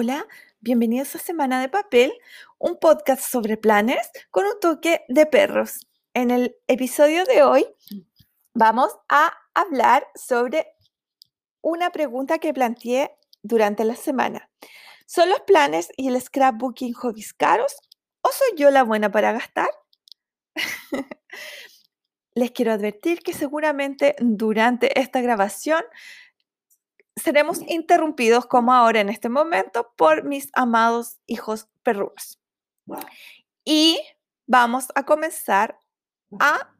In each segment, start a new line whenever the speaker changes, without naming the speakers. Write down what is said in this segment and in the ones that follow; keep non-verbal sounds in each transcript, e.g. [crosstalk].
Hola, bienvenidos a Semana de Papel, un podcast sobre planners con un toque de perros. En el episodio de hoy vamos a hablar sobre una pregunta que planteé durante la semana. ¿Son los planners y el scrapbooking hobbies caros o soy yo la buena para gastar? [laughs] Les quiero advertir que seguramente durante esta grabación seremos interrumpidos como ahora en este momento por mis amados hijos perrunos. Y vamos a comenzar a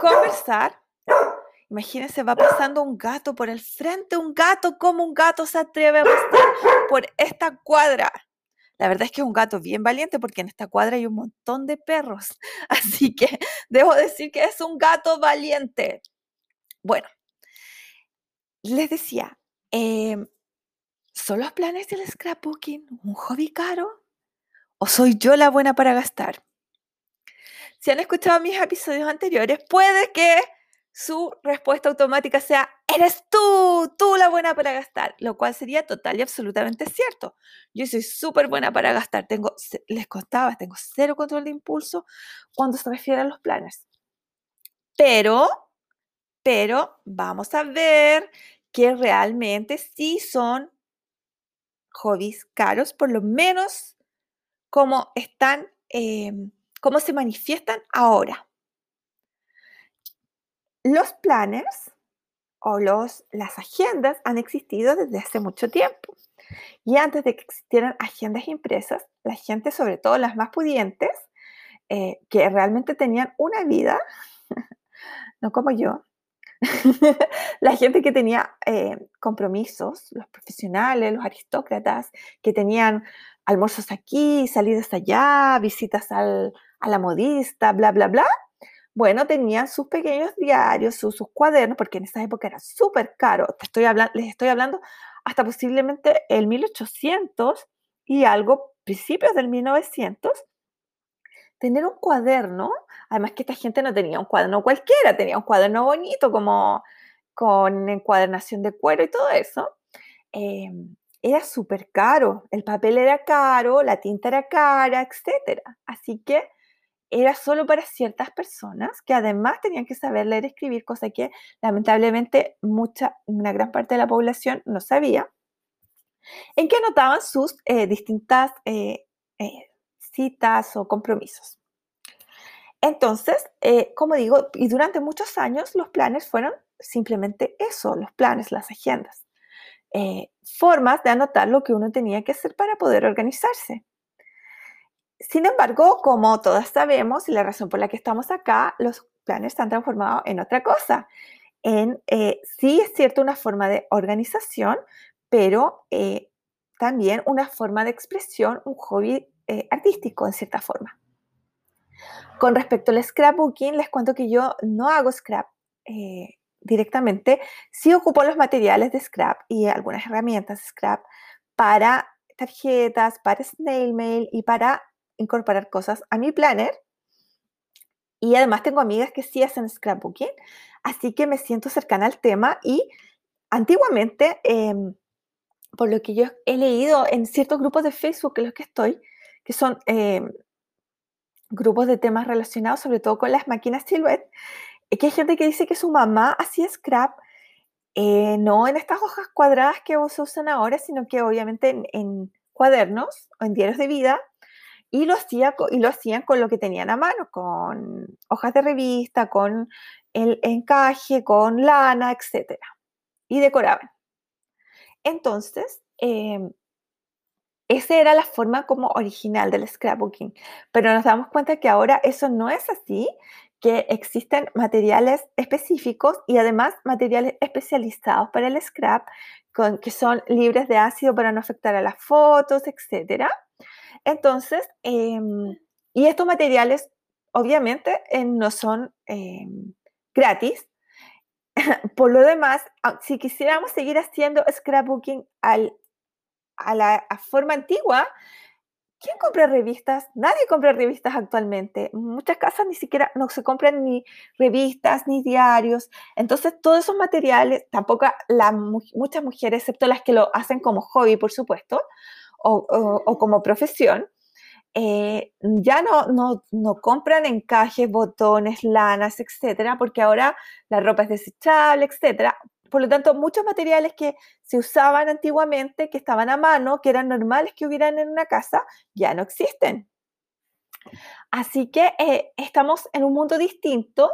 conversar. Imagínense, va pasando un gato por el frente, un gato, como un gato se atreve a pasar por esta cuadra. La verdad es que es un gato bien valiente porque en esta cuadra hay un montón de perros. [laughs] Así que debo decir que es un gato valiente. Bueno, les decía, em, ¿son los planes del scrapbooking un hobby caro? ¿O soy yo la buena para gastar? Si han escuchado mis episodios anteriores, puede que su respuesta automática sea, eres tú, tú la buena para gastar, lo cual sería total y absolutamente cierto. Yo soy súper buena para gastar, tengo, les contaba, tengo cero control de impulso cuando se refiere a los planes. Pero, pero vamos a ver que realmente sí son hobbies caros, por lo menos como están, cómo se manifiestan ahora. Los planners o los, las agendas han existido desde hace mucho tiempo. Y antes de que existieran agendas impresas, la gente, sobre todo las más pudientes, eh, que realmente tenían una vida, [laughs] no como yo, [laughs] la gente que tenía eh, compromisos, los profesionales, los aristócratas, que tenían almuerzos aquí, salidas allá, visitas al, a la modista, bla, bla, bla. Bueno, tenían sus pequeños diarios, sus, cuadernos, porque en esa época era súper caro. Te estoy les estoy hablando hasta posiblemente el 1800 y algo, principios del 1900, tener un cuaderno, además que esta gente no tenía un cuaderno cualquiera, tenía un cuaderno bonito como con encuadernación de cuero y todo eso, em, era súper caro. El papel era caro, la tinta era cara, etc. Así que era solo para ciertas personas que además tenían que saber leer y escribir, cosa que lamentablemente mucha, una gran parte de la población no sabía, en que anotaban sus eh, distintas eh, eh, citas o compromisos. Entonces, como digo, y durante muchos años los planes fueron simplemente eso, los planes, las agendas. Eh, formas de anotar lo que uno tenía que hacer para poder organizarse. Sin embargo, como todas sabemos, y la razón por la que estamos acá, los planes están transformados en otra cosa. En, eh, sí es cierto una forma de organización, pero eh, también una forma de expresión, un hobby artístico en cierta forma. Con respecto al scrapbooking, les cuento que yo no hago scrap directamente, sí ocupo los materiales de Scrap y algunas herramientas de Scrap para tarjetas, para snail mail y para incorporar cosas a mi planner. Y además tengo amigas que sí hacen scrapbooking, así que me siento cercana al tema y antiguamente, em, por lo que yo he leído en ciertos grupos de Facebook en los que estoy, que son em, grupos de temas relacionados sobre todo con las máquinas Silhouette, que hay gente que dice que su mamá hacía scrap, eh, no en estas hojas cuadradas que se usan ahora, sino que obviamente en, cuadernos o en diarios de vida, y lo, hacía, y lo hacían con lo que tenían a mano, con hojas de revista, con el encaje, con lana, etc. Y decoraban. Entonces, em, esa era la forma como original del scrapbooking, pero nos damos cuenta que ahora eso no es así que existen materiales específicos y además materiales especializados para el scrap, con, que son libres de ácido para no afectar a las fotos, etc. Entonces, em, y estos materiales obviamente eh, no son em, gratis. [laughs] Por lo demás, ah, si quisiéramos seguir haciendo scrapbooking al, a la forma antigua, ¿Quién compra revistas? Nadie compra revistas actualmente. Muchas casas ni siquiera no se compran ni revistas ni diarios. Entonces, todos esos materiales, tampoco muchas mujeres, excepto las que lo hacen como hobby, por supuesto, o, como profesión, eh, ya no, no, no, compran encajes, botones, lanas, etcétera, porque ahora la ropa es desechable, etcétera. Por lo tanto, muchos materiales que se usaban antiguamente, que estaban a mano, que eran normales que hubieran en una casa, ya no existen. Así que eh, estamos en un mundo distinto,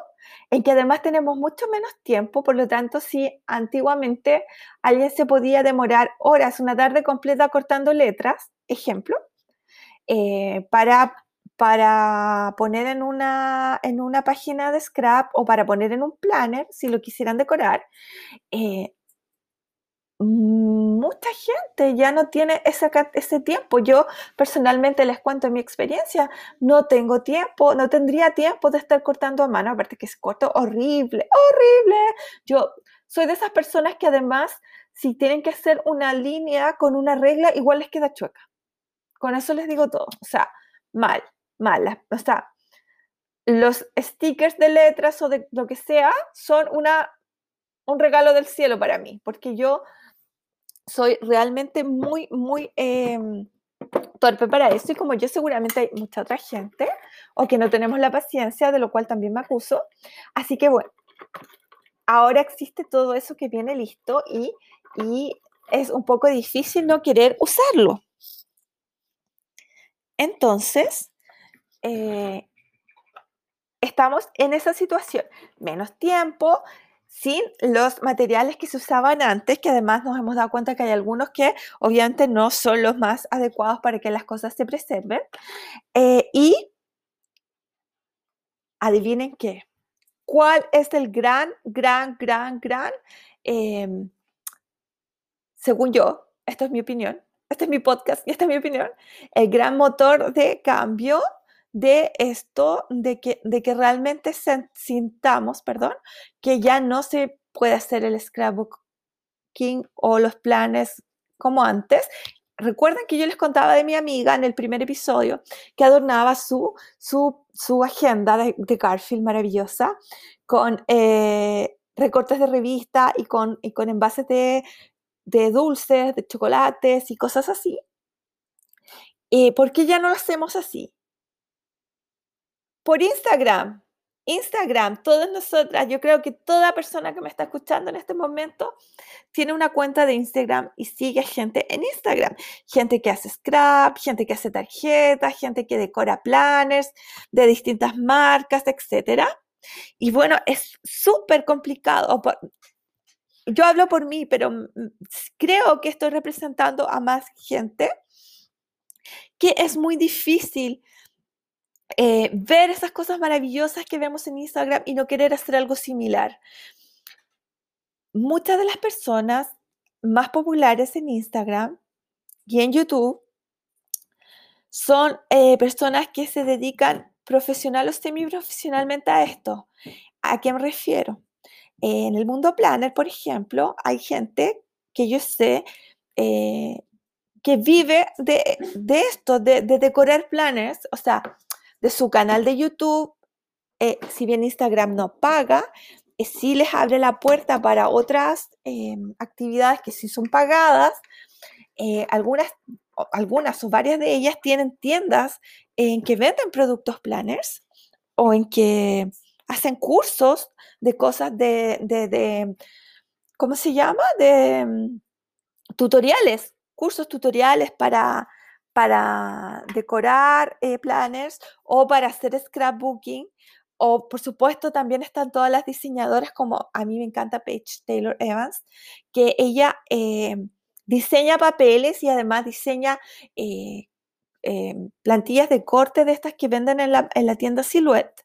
en que además tenemos mucho menos tiempo, por lo tanto, si antiguamente alguien se podía demorar horas, una tarde completa cortando letras, ejemplo, eh, para para poner en una, en una página de scrap o para poner en un planner, si lo quisieran decorar, eh, mucha gente ya no tiene ese, ese tiempo. Yo personalmente les cuento mi experiencia, no tengo tiempo, no tendría tiempo de estar cortando a mano, aparte que es corto horrible, horrible. Yo soy de esas personas que además, si tienen que hacer una línea con una regla, igual les queda chueca. Con eso les digo todo, o sea, mal malas. O sea, los stickers de letras o de lo que sea son una, un regalo del cielo para mí, porque yo soy realmente muy, muy em, torpe para eso y como yo seguramente hay mucha otra gente o que no tenemos la paciencia, de lo cual también me acuso. Así que bueno, ahora existe todo eso que viene listo y, y es un poco difícil no querer usarlo. Entonces, eh, estamos en esa situación. Menos tiempo, sin los materiales que se usaban antes, que además nos hemos dado cuenta que hay algunos que obviamente no son los más adecuados para que las cosas se preserven. Eh, y adivinen qué, ¿cuál es el gran, gran, gran, gran, em, según yo, esto es mi opinión, este es mi podcast y esta es mi opinión, el gran motor de cambio de esto, de que, de que realmente sintamos, perdón, que ya no se puede hacer el scrapbooking o los planes como antes. Recuerden que yo les contaba de mi amiga en el primer episodio que adornaba su, su, su agenda de, Garfield maravillosa con eh, recortes de revista y con, y con envases de, de dulces, de chocolates y cosas así. Eh, ¿Por qué ya no lo hacemos así? Por Instagram. Instagram, todas nosotras, yo creo que toda persona que me está escuchando en este momento tiene una cuenta de Instagram y sigue gente en Instagram. Gente que hace scrap, gente que hace tarjetas, gente que decora planners de distintas marcas, etc. Y bueno, es súper complicado. Yo hablo por mí, pero creo que estoy representando a más gente que es muy difícil eh, ver esas cosas maravillosas que vemos en Instagram y no querer hacer algo similar. Muchas de las personas más populares en Instagram y en YouTube son eh, personas que se dedican profesional o semiprofesionalmente a esto. ¿A qué me refiero? en el mundo planner, por ejemplo, hay gente que yo sé eh, que vive de, esto, de, de, decorar planners, o sea, de su canal de YouTube, eh, si bien Instagram no paga, eh, sí les abre la puerta para otras eh, actividades que sí son pagadas. algunas, algunas o varias de ellas tienen tiendas en que venden productos planners o en que hacen cursos de cosas de, de, de ¿cómo se llama? De mm, tutoriales, cursos tutoriales para para decorar eh, planners o para hacer scrapbooking. O por supuesto también están todas las diseñadoras como a mí me encanta Paige Taylor Evans, que ella eh, diseña papeles y además diseña eh, plantillas de corte de estas que venden en la, en la tienda Silhouette.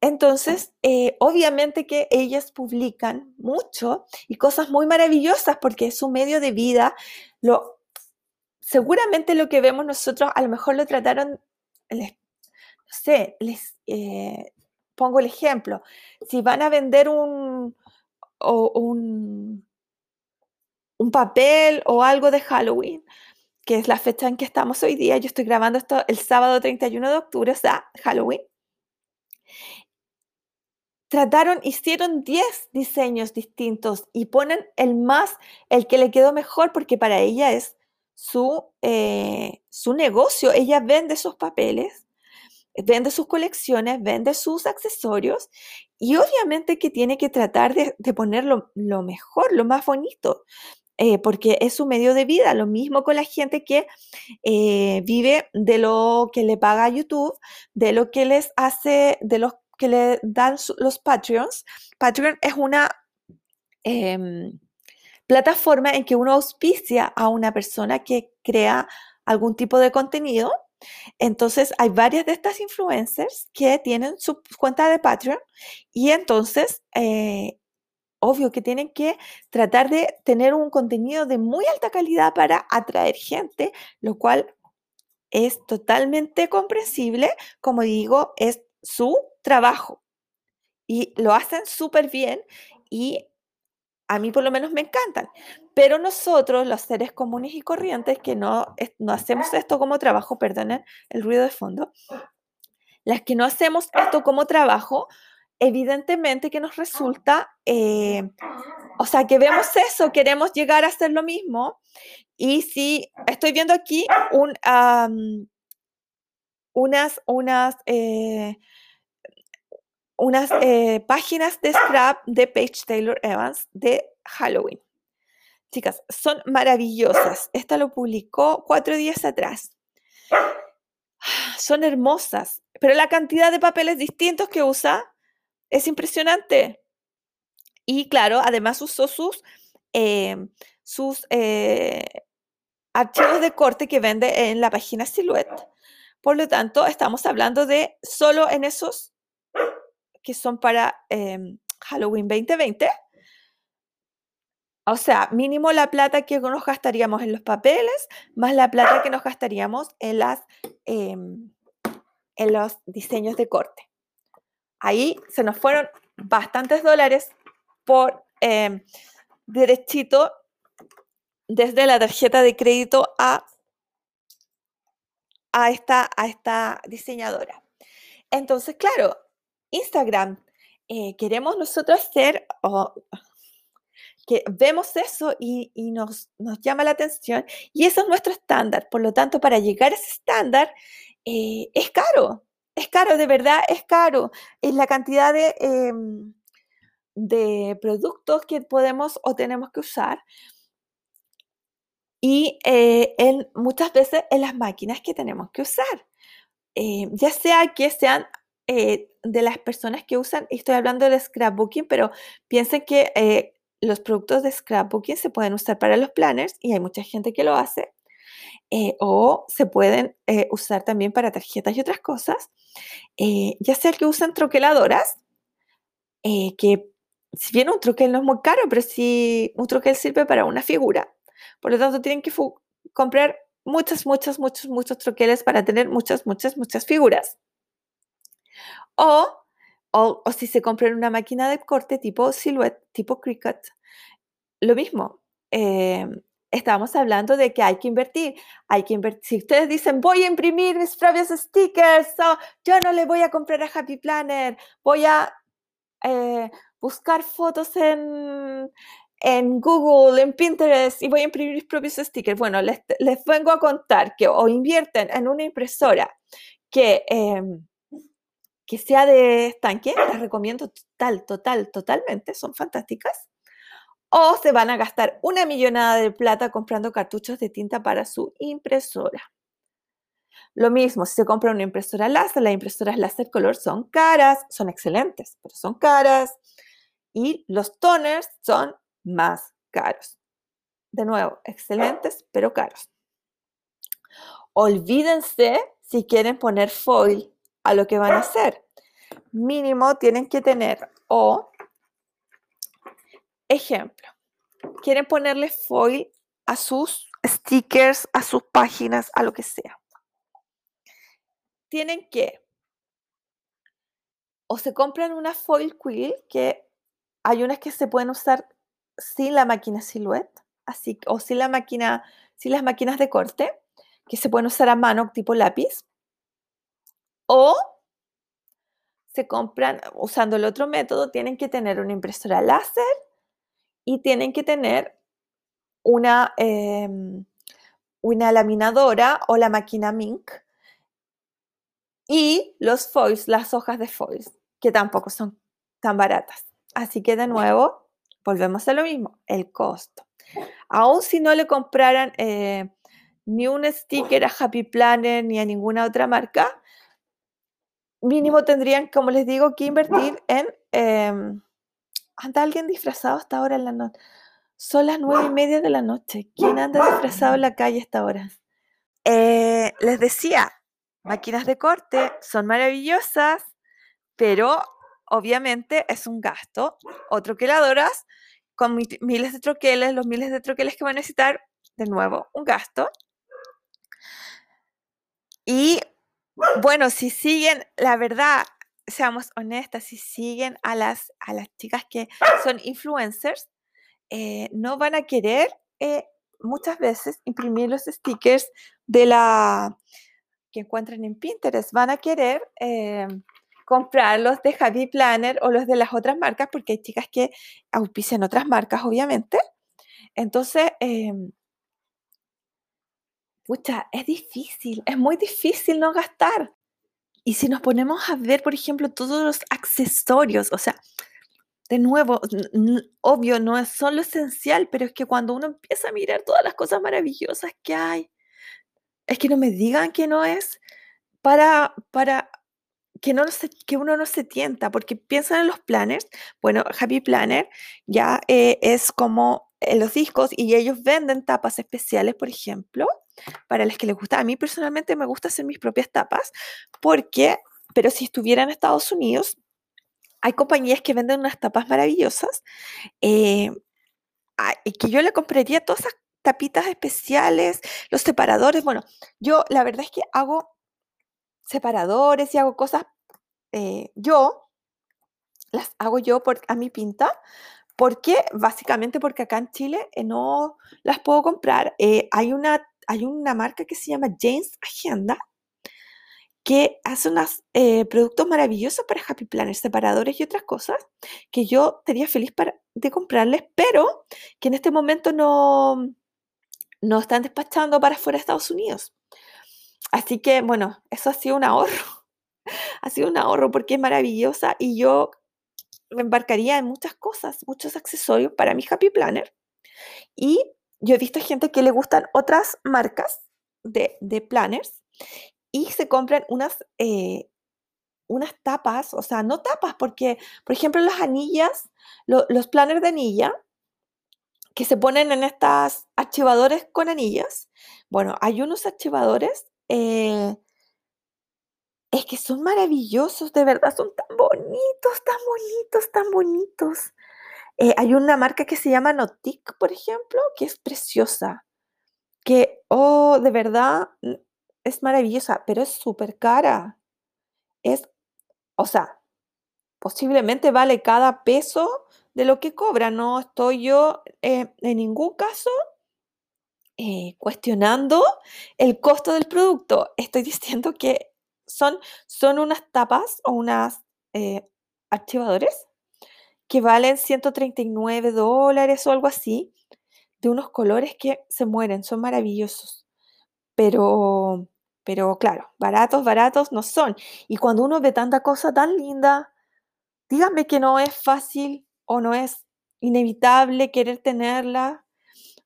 Entonces, obviamente que ellas publican mucho y cosas muy maravillosas porque es su medio de vida, lo seguramente lo que vemos nosotros a lo mejor lo trataron, no sé, les eh, pongo el ejemplo, si van a vender un, un, un papel o algo de Halloween, que es la fecha en que estamos hoy día, yo estoy grabando esto el sábado 31 de octubre, o sea, Halloween, trataron, hicieron 10 diseños distintos y ponen el más, el que le quedó mejor, porque para ella es su, eh, su negocio. Ella vende sus papeles, vende sus colecciones, vende sus accesorios y obviamente que tiene que tratar de, de poner lo, mejor, lo más bonito. Eh, porque es su medio de vida. Lo mismo con la gente que eh, vive de lo que le paga YouTube, de lo que les hace, de los que le dan los Patreons. Patreon es una em, plataforma en que uno auspicia a una persona que crea algún tipo de contenido. Entonces, hay varias de estas influencers que tienen su cuenta de Patreon y entonces, eh, obvio que tienen que tratar de tener un contenido de muy alta calidad para atraer gente, lo cual es totalmente comprensible. Como digo, es su trabajo y lo hacen súper bien y a mí por lo menos me encantan. Pero nosotros, los seres comunes y corrientes, que no, no hacemos esto como trabajo, perdonen el ruido de fondo, las que no hacemos esto como trabajo, evidentemente que nos resulta, eh, o sea, que vemos eso, queremos llegar a hacer lo mismo. Y si estoy viendo aquí un, unas, unas eh, unas eh, páginas de scrap de Paige Taylor Evans de Halloween. Chicas, son maravillosas. Esta lo publicó cuatro días atrás. Son hermosas, pero la cantidad de papeles distintos que usa es impresionante. Y claro, además usó sus, eh, sus eh, archivos de corte que vende en la página Silhouette. Por lo tanto, estamos hablando de solo en esos que son para em, Halloween 2020. O sea, mínimo la plata que nos gastaríamos en los papeles, más la plata que nos gastaríamos en, las, em, en los diseños de corte. Ahí se nos fueron bastantes dólares por em, derechito desde la tarjeta de crédito a, a, esta, a esta diseñadora. Entonces, claro, Instagram, eh, queremos nosotros hacer, que vemos eso y, nos, nos, llama la atención y eso es nuestro estándar. Por lo tanto, para llegar a ese estándar eh, es caro, es caro, de verdad es caro. Es la cantidad de, em, de productos que podemos o tenemos que usar. Y eh, en, muchas veces en las máquinas que tenemos que usar. ya sea que sean eh, de las personas que usan, estoy hablando de scrapbooking, pero piensen que eh, los productos de scrapbooking se pueden usar para los planners y hay mucha gente que lo hace. Eh, o se pueden usar también para tarjetas y otras cosas. ya sea que usan troqueladoras, que si bien un troquel no es muy caro, pero sí un troquel sirve para una figura. Por lo tanto, tienen que comprar muchas, muchas, muchos, muchos troqueles para tener muchas, muchas, muchas figuras. O, o, si se compran una máquina de corte tipo Silhouette, tipo Cricut, lo mismo. Em, estábamos hablando de que hay que invertir. Hay que invertir. Si ustedes dicen, voy a imprimir mis propios stickers, o yo no le voy a comprar a Happy Planner, voy a eh, buscar fotos en, en Google, en Pinterest y voy a imprimir mis propios stickers. Bueno, les, les vengo a contar que o invierten en una impresora que em, que sea de estanque, las recomiendo total, total, totalmente, son fantásticas. O se van a gastar una millonada de plata comprando cartuchos de tinta para su impresora. Lo mismo, si se compra una impresora láser, las impresoras láser color son caras, son excelentes, pero son caras. Y los toners son más caros. De nuevo, excelentes, pero caros. Olvídense si quieren poner foil a lo que van a hacer. Mínimo tienen que tener o, ejemplo, quieren ponerle foil a sus stickers, a sus páginas, a lo que sea. Tienen que o se compran una foil quill, que hay unas que se pueden usar sin la máquina Silhouette, así, o si la máquina, si las máquinas de corte, que se pueden usar a mano tipo lápiz, o se compran usando el otro método, tienen que tener una impresora láser y tienen que tener una, em, una laminadora o la máquina Mink y los foils, las hojas de foils, que tampoco son tan baratas. Así que de nuevo, volvemos a lo mismo, el costo. Aún si no le compraran eh, ni un sticker a Happy Planner ni a ninguna otra marca, mínimo tendrían, como les digo, que invertir en... Em, anda alguien disfrazado hasta ahora en la noche. Son las nueve y media de la noche. ¿Quién anda disfrazado en la calle hasta ahora? Eh, les decía, máquinas de corte son maravillosas, pero obviamente es un gasto. Otro que la adoras, con miles de troqueles, los miles de troqueles que van a necesitar, de nuevo, un gasto. Y bueno, si siguen, la verdad, seamos honestas, si siguen a las, a las chicas que son influencers, eh, no van a querer eh, muchas veces imprimir los stickers de la que encuentran en Pinterest. Van a querer eh, comprar los de Javi Planner o los de las otras marcas, porque hay chicas que auspician otras marcas, obviamente. Entonces, em, pucha, es difícil, es muy difícil no gastar. Y si nos ponemos a ver, por ejemplo, todos los accesorios, o sea, de nuevo, obvio, no es solo esencial, pero es que cuando uno empieza a mirar todas las cosas maravillosas que hay, es que no me digan que no es para, para que, no que uno no se tienta, porque piensan en los planners. Bueno, Happy Planner ya eh, es como en los discos y ellos venden tapas especiales, por ejemplo, para las que les gusta. A mí personalmente me gusta hacer mis propias tapas, porque, pero si estuviera en Estados Unidos, hay compañías que venden unas tapas maravillosas eh, y que yo le compraría todas esas tapitas especiales, los separadores. Bueno, yo la verdad es que hago separadores y hago cosas eh, yo, las hago yo por, a mi pinta, porque básicamente porque acá en Chile eh, no las puedo comprar. hay, una, hay una marca que se llama James Agenda que hace unos eh, productos maravillosos para Happy Planner, separadores y otras cosas que yo sería feliz de comprarles, pero que en este momento no, no están despachando para fuera de Estados Unidos. Así que, bueno, eso ha sido un ahorro. [laughs] ha sido un ahorro porque es maravillosa y yo embarcaría en muchas cosas, muchos accesorios para mi Happy Planner. Y yo he visto gente que le gustan otras marcas de, de planners y se compran unas, eh, unas tapas, o sea, no tapas, porque, por ejemplo, las anillas, los planners de anilla, que se ponen en estas archivadores con anillas, bueno, hay unos archivadores, eh, es que son maravillosos, de verdad, son tan bonitos, tan bonitos, tan bonitos. Eh, hay una marca que se llama Notic, por ejemplo, que es preciosa, que, oh, de verdad, es maravillosa, pero es súper cara. Es, o sea, posiblemente vale cada peso de lo que cobra. No estoy yo eh, en ningún caso eh, cuestionando el costo del producto. Estoy [laughs] diciendo que son, son unas tapas o unas eh, archivadores que valen 139 dólares o algo así, de unos colores que se mueren, son maravillosos. Pero pero claro, baratos, baratos no son. Y cuando uno ve tanta cosa tan linda, díganme que no es fácil o no es inevitable querer tenerla.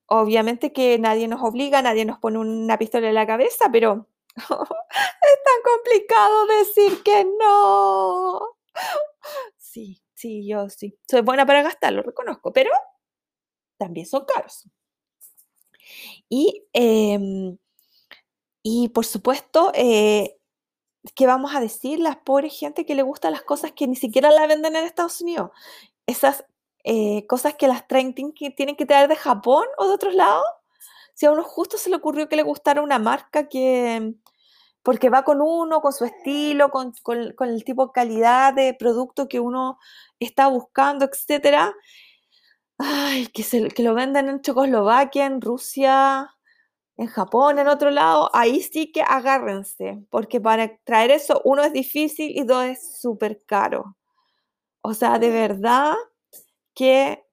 Obviamente que nadie nos obliga, nadie nos pone una pistola en la cabeza, pero es tan complicado decir que no. Sí, sí, yo sí. Soy buena para gastar, lo reconozco, pero también son caros. Y em, y por supuesto, eh, ¿qué vamos a decir? Las pobres gente que le gustan las cosas que ni siquiera la venden en Estados Unidos. Esas eh, cosas que las traen, que tienen que traer de Japón o de otros lados. Si a uno justo se le ocurrió que le gustara una marca que, porque va con uno, con su estilo, con, con el tipo de calidad de producto que uno está buscando, etcétera, ay, que, se, que lo venden en Checoslovaquia, en Rusia, en Japón, en otro lado, ahí sí que agárrense, porque para traer eso, uno es difícil y dos es súper caro. O sea, de verdad que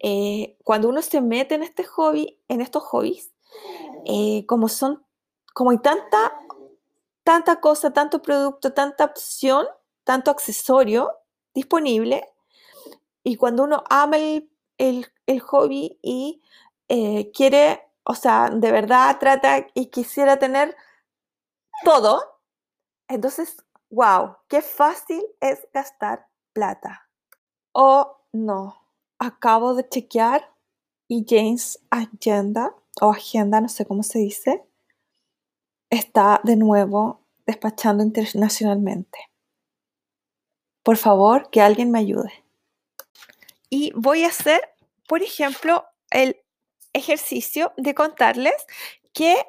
eh, cuando uno se mete en este hobby, en estos hobbies, eh, como son, como hay tanta, tanta cosa, tanto producto, tanta opción, tanto accesorio disponible, y cuando uno ama el, hobby y eh, quiere, o sea, de verdad trata y quisiera tener todo, entonces, wow, qué fácil es gastar plata. O no, acabo de chequear y James Agenda, o Agenda, no sé cómo se dice, está de nuevo despachando internacionalmente. Por favor, que alguien me ayude. Y voy a hacer, por ejemplo, el ejercicio de contarles que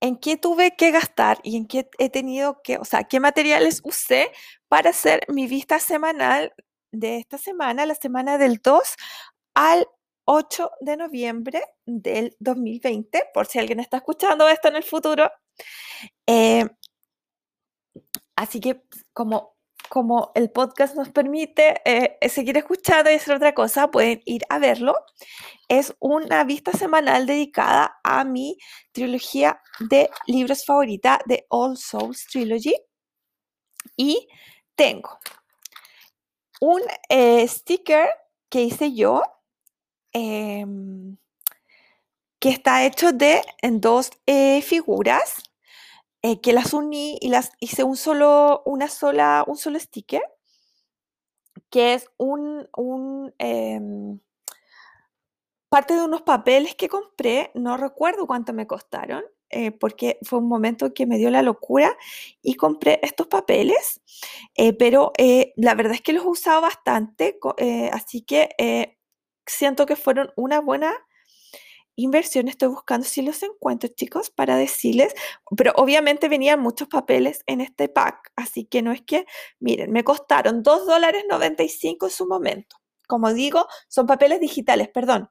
en qué tuve que gastar y en qué he tenido que, o sea, qué materiales usé para hacer mi vista semanal de esta semana, la semana del 2 al 8 de noviembre del 2020, por si alguien está escuchando esto en el futuro. Eh, así que como, como el podcast nos permite eh, seguir escuchando y hacer otra cosa, pueden ir a verlo. Es una vista semanal dedicada a mi trilogía de libros favorita de All Souls Trilogy. Y tengo un eh, sticker que hice yo, em, que está hecho de dos eh, figuras, eh, que las uní y las hice un solo, una sola, un solo sticker, que es un, un em, parte de unos papeles que compré, no recuerdo cuánto me costaron, eh, porque fue un momento que me dio la locura y compré estos papeles, pero la verdad es que los he usado bastante, así que siento que fueron una buena inversión. Estoy buscando si los encuentro, chicos, para decirles, pero obviamente venían muchos papeles en este pack, así que no es que, miren, me costaron 2 dólares 95 en su momento. Como digo, son papeles digitales, perdón.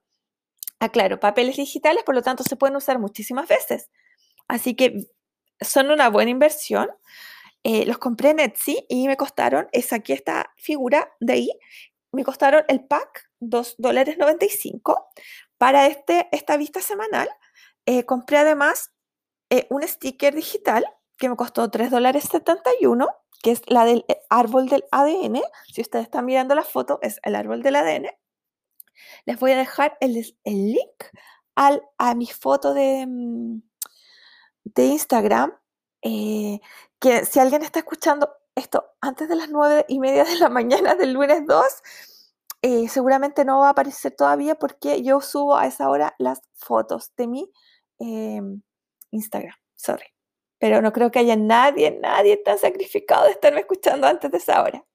Aclaro, papeles digitales, por lo tanto, se pueden usar muchísimas veces. Así que son una buena inversión. Eh, los compré en Etsy y me costaron, es aquí esta figura de ahí, me costaron el pack 2 dólares 95 para este, esta vista semanal. Eh, compré además eh, un sticker digital que me costó 3 dólares 71, que es la del árbol del ADN. Si ustedes están mirando la foto, es el árbol del ADN. Les voy a dejar el, el link al, a mi foto de, mm, de Instagram, eh, que si alguien está escuchando esto antes de las nueve y media de la [laughs] mañana del lunes 2, eh, seguramente no va a aparecer todavía porque yo subo a esa hora las fotos de mi em, Instagram. Sorry. Pero no creo que haya nadie, nadie tan sacrificado de estarme escuchando antes de esa hora.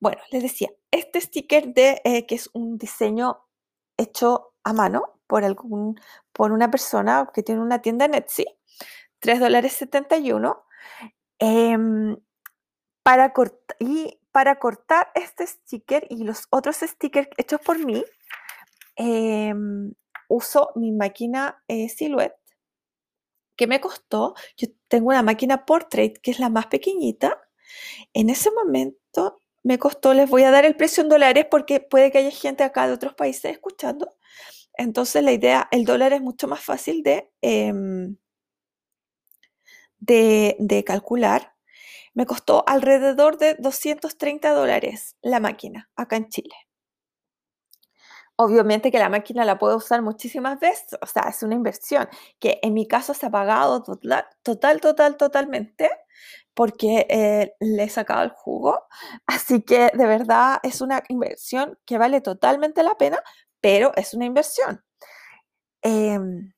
Bueno, les decía, este sticker de eh, que es un diseño hecho a mano, por, algún, por una persona que tiene una tienda en Etsy, 3 dólares 71. Em, para y para cortar este sticker y los otros stickers hechos por mí, em, uso mi máquina eh, Silhouette, que me costó, yo tengo una máquina Portrait, que es la más pequeñita. En ese momento me costó, les voy a dar el precio en dólares porque puede que haya gente acá de otros países escuchando. Entonces la idea, el dólar es mucho más fácil de, em, de, calcular. Me costó alrededor de 230 dólares la máquina acá en Chile. Obviamente que la máquina la puedo usar muchísimas veces, o sea, es una inversión que en mi caso se ha pagado total, total, total totalmente porque eh, le he sacado el jugo. [laughs] Así que de verdad es una inversión que vale totalmente la pena, pero es una inversión. Em,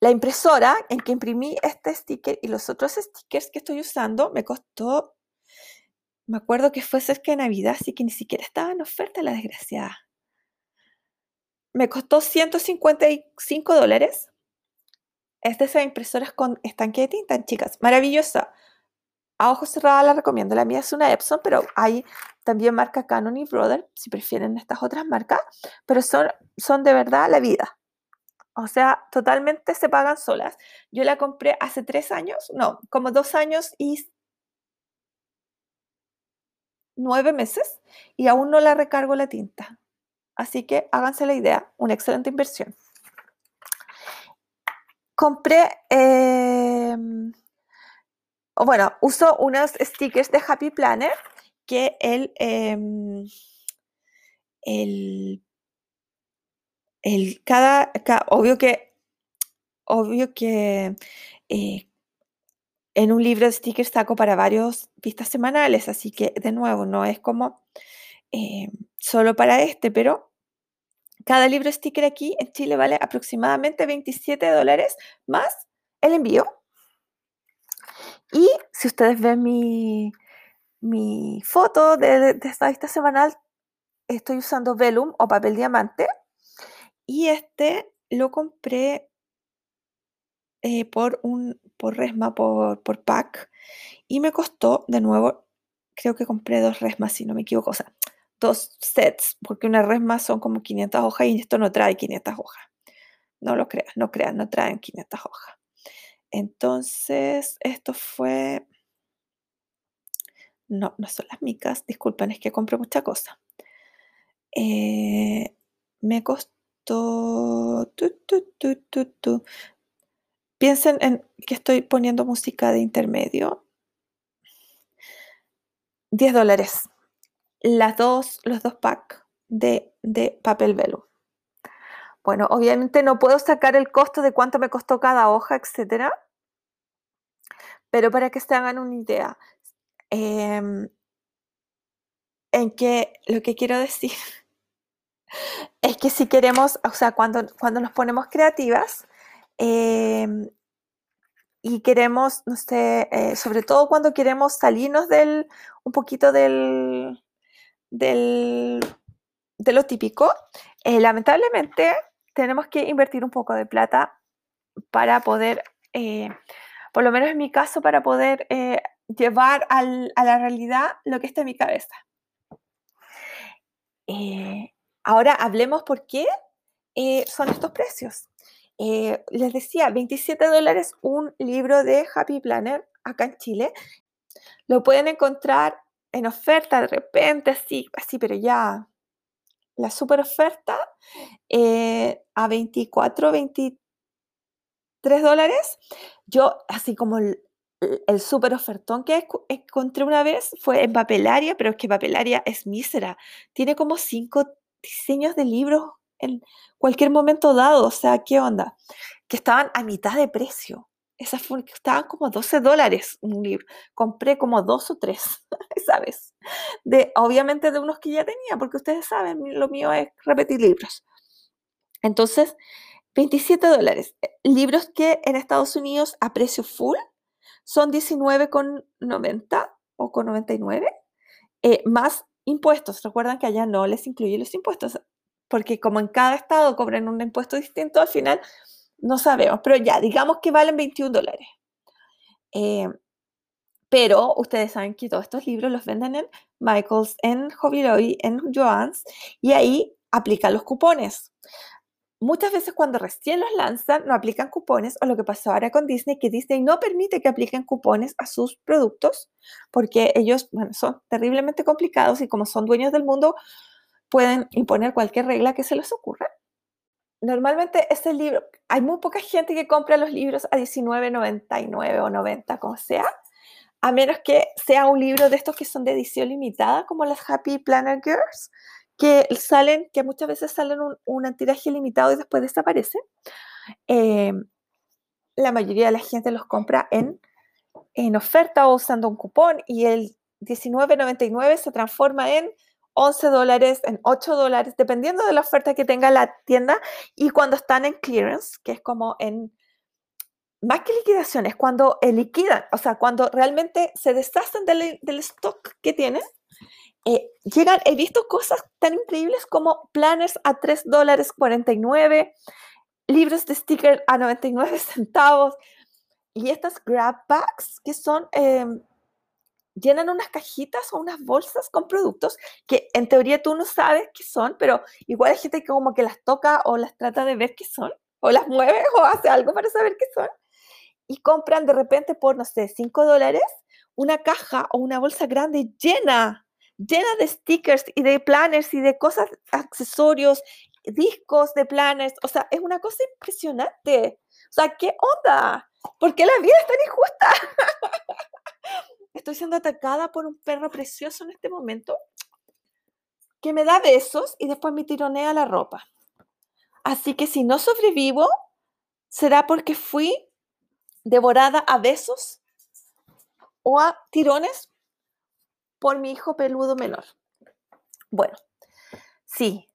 la impresora en que imprimí este sticker y los otros stickers que estoy usando me costó, me acuerdo que fue cerca de Navidad, así que ni siquiera estaba en oferta la desgraciada. Me costó 155 dólares. Es de esas impresoras con estanque de tinta, chicas. Maravillosa. a ojos cerrados la recomiendo. La mía es una Epson, pero hay también marca Canon y Brother, si prefieren estas otras marcas, pero son, son de verdad la vida. O sea, totalmente se pagan solas. Yo la compré hace tres años, no, como dos años y nueve meses y aún no la recargo la tinta. Así que háganse la idea, una excelente inversión. Compré, em, bueno, uso unos stickers de Happy Planner que el, em, el, cada, obvio que, obvio que eh, en un libro de stickers saco para varios vistas semanales, así que de nuevo no es como eh, solo para este, pero cada libro sticker aquí en Chile vale aproximadamente 27 dólares más el envío. Y si ustedes ven mi, mi foto de, esta vista semanal, estoy usando Vellum o papel diamante. Y este lo compré eh, por un por resma por, por pack y me costó de nuevo creo que compré dos resmas si no me equivoco o sea dos sets porque una resma son como 500 hojas y esto no trae 500 hojas. No lo creas no creas no traen 500 hojas. Entonces esto fue no no son las micas disculpen es que compré mucha cosa. Eh, me costó Piensen en que estoy poniendo música de intermedio. 10 dólares. Las dos, los dos packs de, de papel velo. Bueno, obviamente no puedo sacar el costo de cuánto me costó cada hoja, etcétera. Pero para que se hagan una idea, em, en que lo que quiero decir [laughs] es que si queremos, o sea, cuando, cuando nos ponemos creativas, Em, y queremos, no sé, eh, sobre todo cuando queremos salirnos del, un poquito del, del de lo típico, eh, lamentablemente tenemos que invertir un poco de plata para poder, eh, por lo menos en mi caso, para poder llevar al, a la realidad lo que está en mi cabeza. Ahora hablemos por qué son estos precios. Eh, les decía, 27 dólares un libro de Happy Planner acá en Chile. Lo pueden encontrar en oferta de repente, así, así pero ya la super oferta eh, a 24, 23 dólares. Yo, así como el, el super ofertón que encontré una vez fue en Papelaria, pero es que Papelaria es mísera. Tiene como cinco diseños de libros en cualquier momento dado. O sea, ¿qué onda? Que estaban a mitad de precio. Esas estaban como 12 dólares un libro. Compré como dos o tres, [laughs] ¿sabes? De, obviamente de unos que ya tenía, porque ustedes saben, lo mío es repetir libros. Entonces, 27 dólares. Eh, libros que en Estados Unidos a precio full son 19,90 o con 99, eh, más impuestos. Recuerdan que allá no les incluye los impuestos porque como en cada estado cobran un impuesto distinto, al final no sabemos, pero ya, digamos que valen 21 dólares. Eh, pero ustedes saben que todos estos libros los venden en Michaels, en Hobby Lobby, en Joann's, y ahí aplican los cupones. Muchas veces cuando recién los lanzan no aplican cupones, o lo que pasó ahora con Disney, que Disney no permite que apliquen cupones a sus productos, porque ellos son terriblemente complicados y como son dueños del mundo, pueden imponer cualquier regla que se les ocurra. Normalmente este libro, hay muy poca gente que compra los libros a 19.99 o 90, como sea, a menos que sea un libro de estos que son de edición limitada, como las Happy Planner Girls, que salen, que muchas veces salen un, un tiraje limitado y después desaparecen. Eh, la mayoría de la gente los compra en, en oferta o usando un cupón y el 19.99 se transforma en 11 dólares, en 8 dólares, dependiendo de la oferta que tenga la tienda y cuando están en clearance, que es como en, más que liquidaciones, cuando liquidan, o sea, cuando realmente se deshacen del, stock que tienen, eh, llegan, he visto cosas tan increíbles como planners a 3 dólares 49, libros de sticker a 99 [laughs] centavos y estas grab packs que son... Em, llenan unas cajitas o unas bolsas con productos que en teoría tú no sabes qué son, pero igual hay gente que como que las toca o las trata de ver qué son, o las mueve [laughs] o hace algo para saber qué son, y compran de repente por, no sé, 5 dólares una caja o una bolsa grande llena, llena de stickers y de planners y de cosas, accesorios, discos de planners, o sea, es una cosa impresionante. O sea, ¿qué onda? ¿Por qué la vida es tan injusta? [laughs] Estoy siendo atacada por un perro precioso en este momento que me da besos y después me tironea la ropa. Así que si no sobrevivo, será porque fui devorada a besos o a tirones por mi hijo peludo menor. Bueno, sí,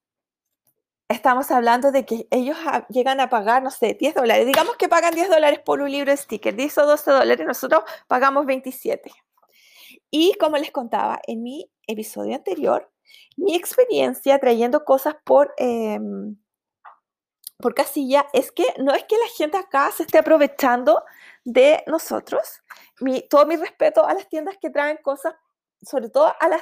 estamos hablando de que ellos llegan a pagar, no sé, 10 dólares. Digamos que pagan 10 dólares por un libro de sticker, 10 o 12 dólares, nosotros pagamos 27. Y como les contaba en mi episodio anterior, mi experiencia trayendo cosas por, em, por casilla es que no es que la gente acá se esté aprovechando de nosotros. Mi, todo mi respeto a las tiendas que traen cosas, sobre todo a las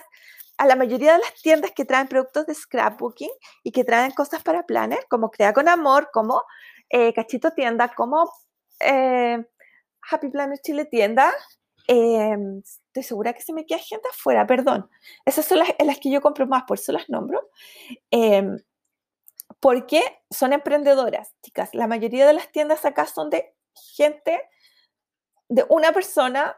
a la mayoría de las tiendas que traen productos de scrapbooking y que traen cosas para planner, como Crea con Amor, como eh, Cachito Tienda, como eh, Happy Planner Chile Tienda, em, estoy segura que se me queda gente afuera, perdón. Esas son las, las que yo compro más, por eso las nombro. Em, porque son emprendedoras, chicas. La mayoría de las tiendas acá son de gente, de una persona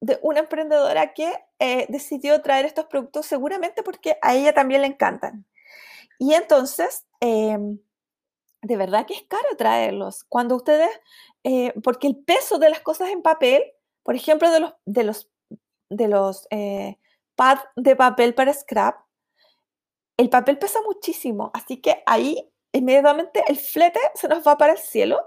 de una emprendedora que eh, decidió traer estos productos seguramente porque a ella también le encantan. Y entonces, em, de verdad que es caro traerlos. Cuando ustedes, eh, porque el peso de las cosas en papel, por ejemplo, de los, de los, de los eh, pads de papel para scrap, el papel pesa muchísimo, así que ahí inmediatamente el flete se nos va para el cielo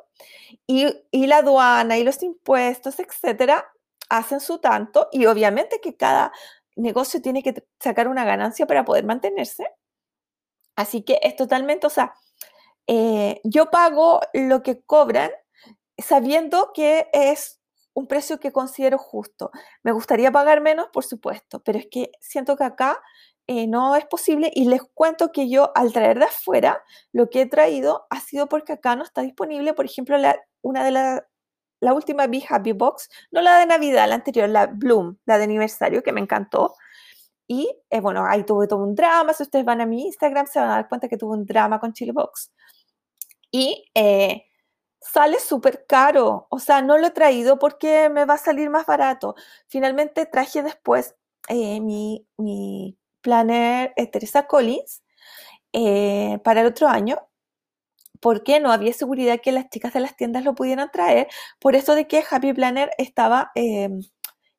y, y la aduana y los impuestos, etcétera, hacen su tanto y obviamente que cada negocio tiene que sacar una ganancia para poder mantenerse. Así que es totalmente, o sea, eh, yo pago lo que cobran sabiendo que es un precio que considero justo. Me gustaría pagar menos, por supuesto, pero es que siento que acá eh, no es posible y les cuento que yo al traer de afuera lo que he traído ha sido porque acá no está disponible, por ejemplo, una de las la última Be Happy Box, no la de Navidad, la anterior, la Bloom, la de aniversario, que me encantó. Y eh, bueno, ahí tuve todo un drama. Si ustedes van a mi Instagram, se van a dar cuenta que tuve un drama con Chili Box. Y eh, sale súper caro. O sea, no lo he traído porque me va a salir más barato. Finalmente traje después eh, mi, mi planner Teresa Collins para el otro año porque no había seguridad que las chicas de las tiendas lo pudieran traer, por eso de que Happy Planner estaba, em,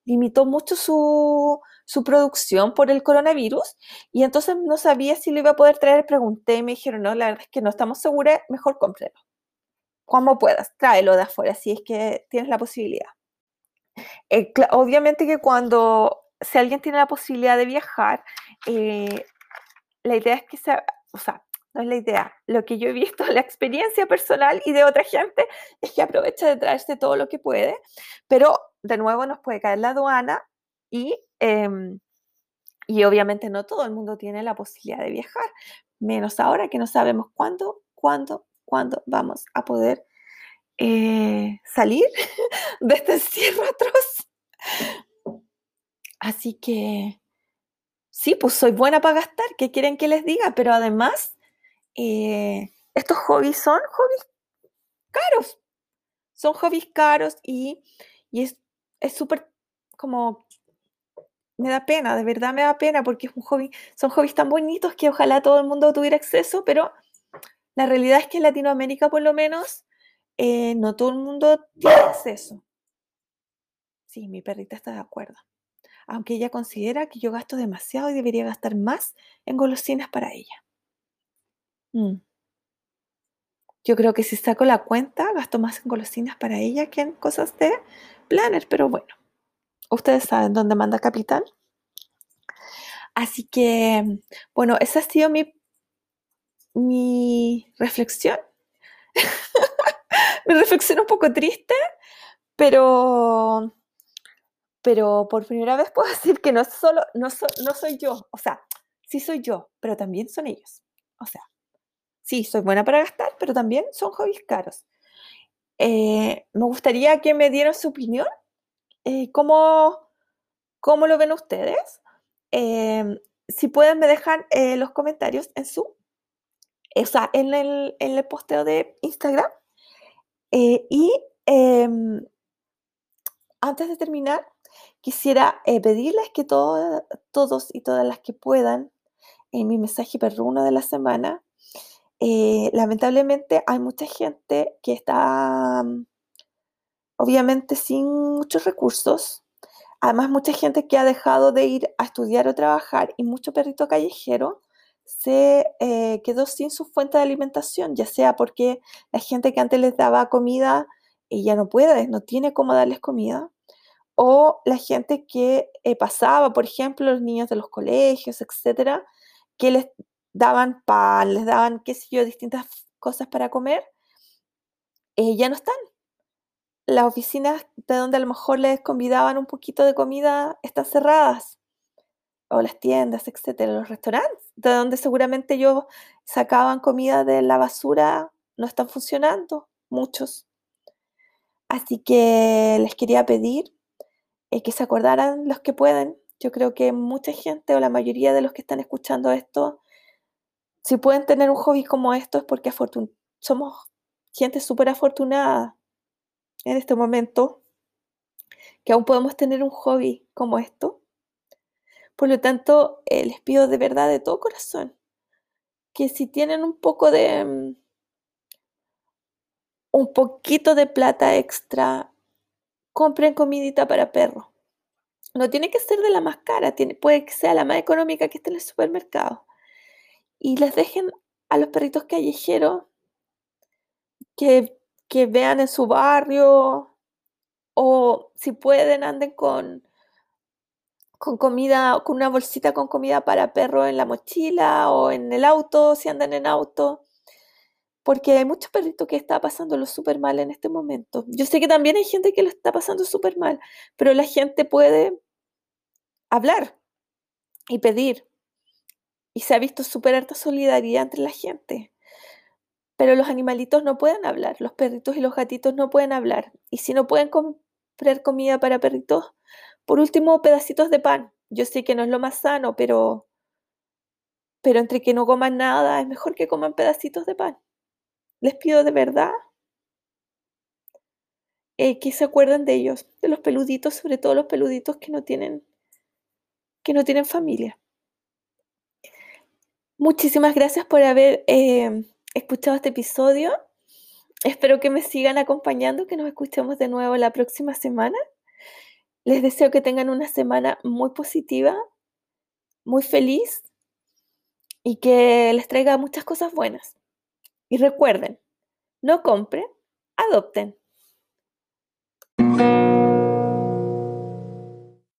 limitó mucho su, producción por el coronavirus y entonces no sabía si lo iba a poder traer, pregunté y me dijeron, no, la verdad es que no estamos seguras, mejor cómprelo. Como puedas, tráelo de afuera si es que tienes la posibilidad. Eh, obviamente que cuando, si alguien tiene la posibilidad de viajar, eh, la idea es que sea, o sea, no es la idea. Lo que yo he visto, [laughs] la experiencia personal y de otra gente, es que aprovecha de traerse todo lo que puede, pero de nuevo nos puede caer la aduana y, em, y obviamente no todo el mundo tiene la posibilidad de viajar, menos ahora que no sabemos cuándo, cuándo, cuándo vamos a poder eh, salir [laughs] de este encierro atroz. Así que sí, pues soy buena para gastar, ¿qué quieren que les diga? Pero además eh, estos hobbies son hobbies caros. Son hobbies caros y, es súper como me da pena, de verdad me da pena porque es un hobby, son hobbies tan bonitos que ojalá todo el mundo tuviera acceso, pero la realidad es que en Latinoamérica por lo menos eh, no todo el mundo tiene acceso. Sí, mi perrita está de acuerdo. Aunque ella considera que yo gasto demasiado y debería gastar más en golosinas para ella. Mm. Yo creo que si saco la cuenta, gasto más en golosinas para ella que en cosas de planner, pero bueno, ustedes saben dónde manda capital. Así que, bueno, esa ha sido mi, mi reflexión. [laughs] mi reflexión un poco triste, pero pero por primera vez puedo decir que no, solo, no, no soy yo, o sea, sí soy yo, pero también son ellos. O sea, sí, soy buena para gastar, pero también son hobbies caros. Eh, me gustaría que me dieran su opinión. Eh, ¿cómo, ¿cómo, lo ven ustedes? Em, si pueden, me dejan eh, los comentarios en su, o sea, en el, en el posteo de Instagram. y em, antes de terminar, quisiera pedirles que todos y todas las que puedan, en mi mensaje perruno de la semana, eh, lamentablemente hay mucha gente que está mm, obviamente sin muchos recursos. Además, mucha gente que ha dejado de ir a estudiar o trabajar y mucho perrito callejero se eh, quedó sin su fuente de alimentación, ya sea porque la gente que antes les daba comida y ya no puede, no tiene cómo darles comida, o la gente que eh, pasaba, por ejemplo, los niños de los colegios, etcétera, que les daban pan, les daban, qué sé yo, distintas cosas para comer, eh, ya no están. Las oficinas de donde a lo mejor les convidaban un poquito de comida están cerradas. O las tiendas, etcétera, los restaurantes, de donde seguramente ellos sacaban comida de la basura, no están funcionando, muchos. Así que les quería pedir eh, que se acordaran los que pueden. Yo creo que mucha gente o la mayoría de los que están escuchando esto si pueden tener un hobby como esto es porque somos gente súper afortunada en este momento, que aún podemos tener un hobby como esto. Por lo tanto, eh, les pido de verdad, de todo corazón, que si tienen un poco de... Mm, un poquito de plata extra, compren comidita para perro. No tiene que ser de la más cara, tiene, puede que sea la más económica que esté en el supermercado y les dejen a los perritos callejeros que, que vean en su barrio o si pueden anden con, con comida, con una bolsita con comida para perro en la mochila o en el auto, si andan en auto. Porque hay muchos perritos que están pasándolo súper mal en este momento. Yo sé que también hay gente que lo está pasando súper mal, pero la gente puede hablar y pedir y se ha visto súper alta solidaridad entre la gente. Pero los animalitos no pueden hablar, los perritos y los gatitos no pueden hablar. Y si no pueden comprar comida para perritos, por último, pedacitos de pan. Yo sé que no es lo más sano, pero, pero entre que no coman nada, es mejor que coman pedacitos de pan. Les pido de verdad eh, que se acuerden de ellos, de los peluditos, sobre todo los peluditos que no tienen, que no tienen familia. Muchísimas gracias por haber eh, escuchado este episodio. Espero que me sigan acompañando, que nos escuchemos de nuevo la próxima semana. Les deseo que tengan una semana muy positiva, muy feliz y que les traiga muchas cosas buenas. Y recuerden, no compren, adopten.